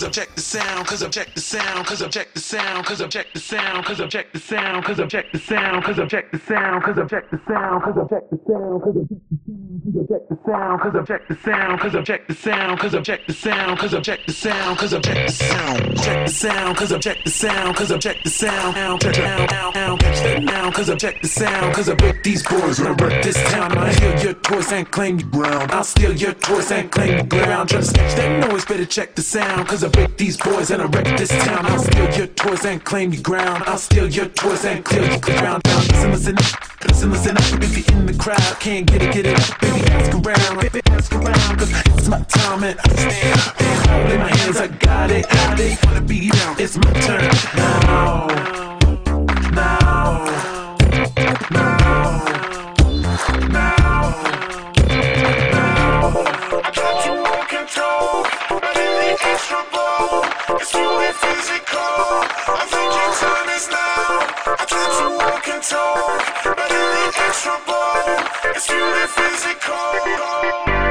cause object the sound, cause object the sound, cause object the sound, cause object the sound, cause object the sound, cause object the sound, cause object the sound, cause object the sound, cause object the sound, cause object the sound, cause object the sound, cause object the sound, cause object the sound, cause object the sound, cause object the sound, cause object the sound, object the sound, cause object the sound, cause object the sound, catch that now, catch cause object the sound, cause I break these I wreck this town. I steal your toys and claim your ground. I'll steal your toys and claim your ground. To sketch that noise, better check the sound, cause I break these boys and I wreck this town. I'll steal your toys and claim your ground. I'll steal your toys and clear your ground. Now listen, listen, listen, listen. If you're in the crowd, can't get it, get it. Baby, ask around, baby, ask around, cause it's my time and stand, stand, hold in my hands, I got it, got it. Wanna be down, it's my turn now, now, now, now, now. I tried to walk and talk, but in the extra ball, it's really physical.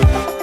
Bye.